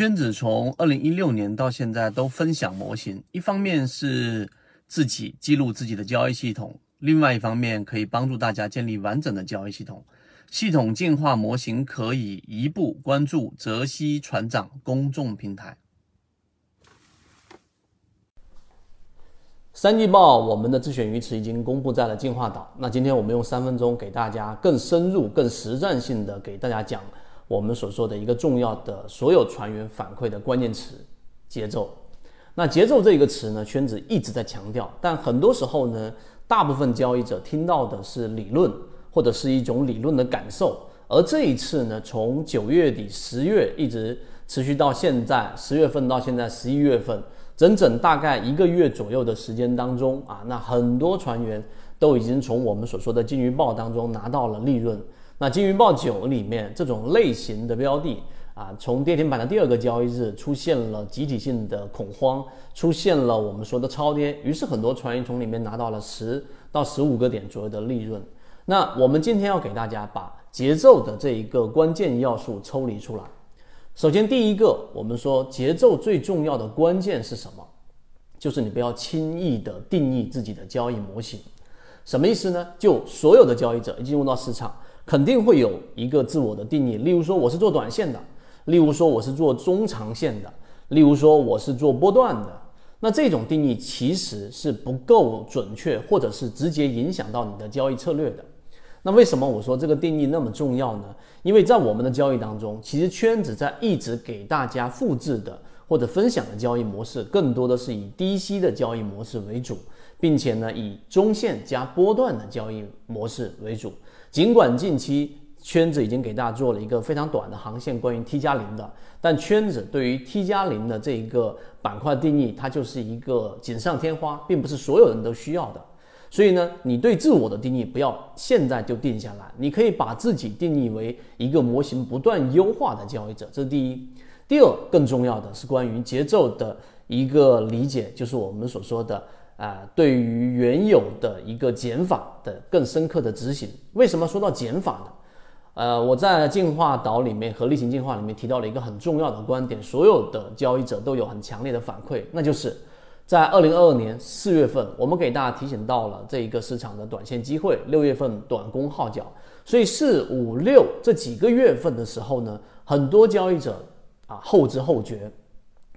圈子从二零一六年到现在都分享模型，一方面是自己记录自己的交易系统，另外一方面可以帮助大家建立完整的交易系统。系统进化模型可以一步关注泽西船长公众平台。三季报，我们的自选鱼池已经公布在了进化岛。那今天我们用三分钟给大家更深入、更实战性的给大家讲。我们所说的一个重要的所有船员反馈的关键词——节奏。那节奏这个词呢，圈子一直在强调，但很多时候呢，大部分交易者听到的是理论或者是一种理论的感受。而这一次呢，从九月底、十月一直持续到现在，十月份到现在十一月份，整整大概一个月左右的时间当中啊，那很多船员都已经从我们所说的金鱼报当中拿到了利润。那金鱼报九里面这种类型的标的啊，从跌停板的第二个交易日出现了集体性的恐慌，出现了我们说的超跌，于是很多船员从里面拿到了十到十五个点左右的利润。那我们今天要给大家把节奏的这一个关键要素抽离出来。首先，第一个，我们说节奏最重要的关键是什么？就是你不要轻易的定义自己的交易模型。什么意思呢？就所有的交易者一进入到市场。肯定会有一个自我的定义，例如说我是做短线的，例如说我是做中长线的，例如说我是做波段的。那这种定义其实是不够准确，或者是直接影响到你的交易策略的。那为什么我说这个定义那么重要呢？因为在我们的交易当中，其实圈子在一直给大家复制的或者分享的交易模式，更多的是以低吸的交易模式为主，并且呢以中线加波段的交易模式为主。尽管近期圈子已经给大家做了一个非常短的航线，关于 T 加零的，但圈子对于 T 加零的这一个板块定义，它就是一个锦上添花，并不是所有人都需要的。所以呢，你对自我的定义不要现在就定下来，你可以把自己定义为一个模型不断优化的交易者，这是第一。第二，更重要的是关于节奏的一个理解，就是我们所说的。啊，对于原有的一个减法的更深刻的执行，为什么说到减法呢？呃，我在进化岛里面和例行进化里面提到了一个很重要的观点，所有的交易者都有很强烈的反馈，那就是在二零二二年四月份，我们给大家提醒到了这一个市场的短线机会，六月份短攻号角，所以四五六这几个月份的时候呢，很多交易者啊后知后觉。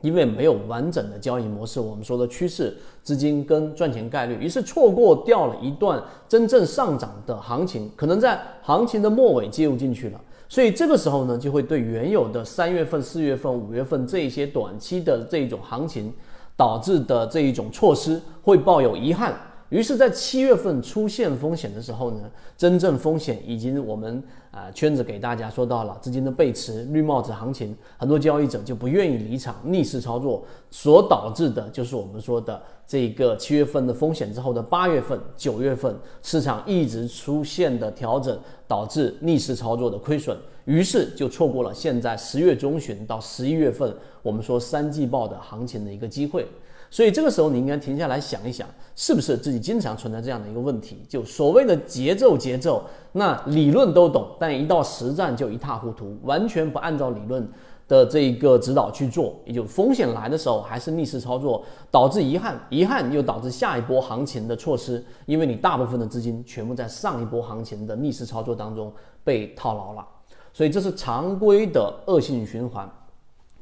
因为没有完整的交易模式，我们说的趋势、资金跟赚钱概率，于是错过掉了一段真正上涨的行情，可能在行情的末尾介入进去了，所以这个时候呢，就会对原有的三月份、四月份、五月份这一些短期的这一种行情导致的这一种措施，会抱有遗憾。于是，在七月份出现风险的时候呢，真正风险已经我们啊圈子给大家说到了资金的背驰、绿帽子行情，很多交易者就不愿意离场，逆势操作，所导致的就是我们说的这个七月份的风险之后的八月份、九月份市场一直出现的调整，导致逆势操作的亏损，于是就错过了现在十月中旬到十一月份我们说三季报的行情的一个机会。所以这个时候，你应该停下来想一想，是不是自己经常存在这样的一个问题？就所谓的节奏，节奏，那理论都懂，但一到实战就一塌糊涂，完全不按照理论的这一个指导去做，也就风险来的时候还是逆势操作，导致遗憾，遗憾又导致下一波行情的错失，因为你大部分的资金全部在上一波行情的逆势操作当中被套牢了，所以这是常规的恶性循环，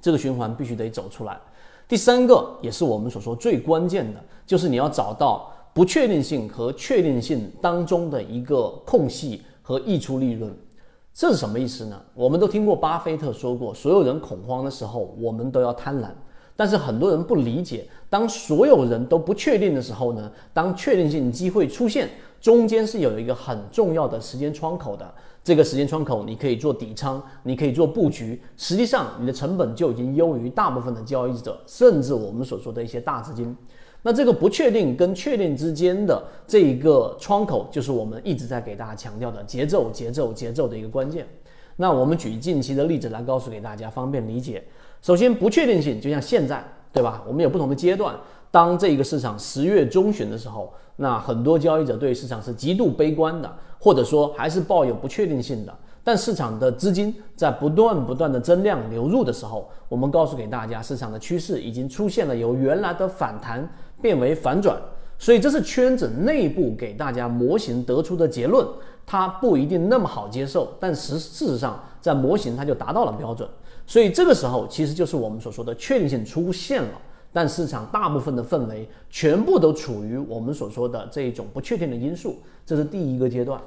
这个循环必须得走出来。第三个也是我们所说最关键的，就是你要找到不确定性和确定性当中的一个空隙和溢出利润。这是什么意思呢？我们都听过巴菲特说过，所有人恐慌的时候，我们都要贪婪。但是很多人不理解，当所有人都不确定的时候呢？当确定性机会出现，中间是有一个很重要的时间窗口的。这个时间窗口，你可以做底仓，你可以做布局。实际上，你的成本就已经优于大部分的交易者，甚至我们所说的一些大资金。那这个不确定跟确定之间的这一个窗口，就是我们一直在给大家强调的节奏、节奏、节奏的一个关键。那我们举近期的例子来告诉给大家，方便理解。首先，不确定性就像现在，对吧？我们有不同的阶段。当这个市场十月中旬的时候，那很多交易者对市场是极度悲观的，或者说还是抱有不确定性的。但市场的资金在不断不断的增量流入的时候，我们告诉给大家，市场的趋势已经出现了由原来的反弹变为反转，所以这是圈子内部给大家模型得出的结论，它不一定那么好接受，但实事实上在模型它就达到了标准，所以这个时候其实就是我们所说的确定性出现了，但市场大部分的氛围全部都处于我们所说的这一种不确定的因素，这是第一个阶段。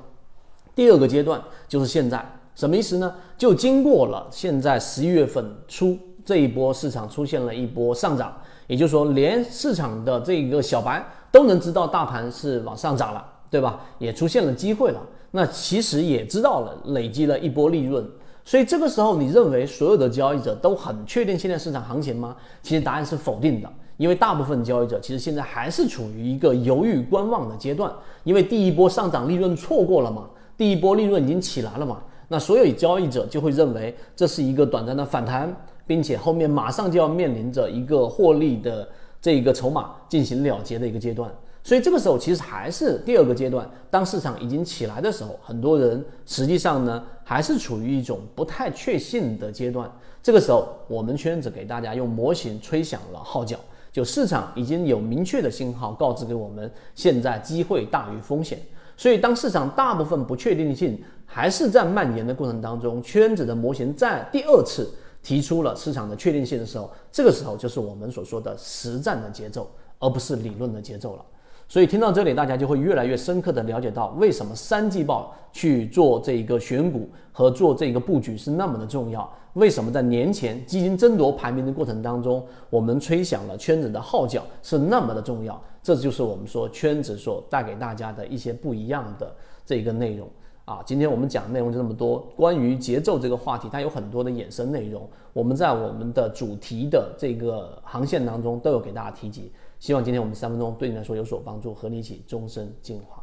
第二个阶段就是现在，什么意思呢？就经过了现在十一月份初这一波市场出现了一波上涨，也就是说，连市场的这个小白都能知道大盘是往上涨了，对吧？也出现了机会了。那其实也知道了，累积了一波利润。所以这个时候，你认为所有的交易者都很确定现在市场行情吗？其实答案是否定的，因为大部分交易者其实现在还是处于一个犹豫观望的阶段，因为第一波上涨利润错过了嘛。第一波利润已经起来了嘛？那所有交易者就会认为这是一个短暂的反弹，并且后面马上就要面临着一个获利的这个筹码进行了结的一个阶段。所以这个时候其实还是第二个阶段，当市场已经起来的时候，很多人实际上呢还是处于一种不太确信的阶段。这个时候，我们圈子给大家用模型吹响了号角，就市场已经有明确的信号告知给我们，现在机会大于风险。所以，当市场大部分不确定性还是在蔓延的过程当中，圈子的模型在第二次提出了市场的确定性的时候，这个时候就是我们所说的实战的节奏，而不是理论的节奏了。所以听到这里，大家就会越来越深刻的了解到，为什么三季报去做这一个选股和做这个布局是那么的重要。为什么在年前基金争夺排名的过程当中，我们吹响了圈子的号角是那么的重要？这就是我们说圈子所带给大家的一些不一样的这个内容啊。今天我们讲的内容就这么多。关于节奏这个话题，它有很多的衍生内容，我们在我们的主题的这个航线当中都有给大家提及。希望今天我们三分钟对你来说有所帮助，和你一起终身进化。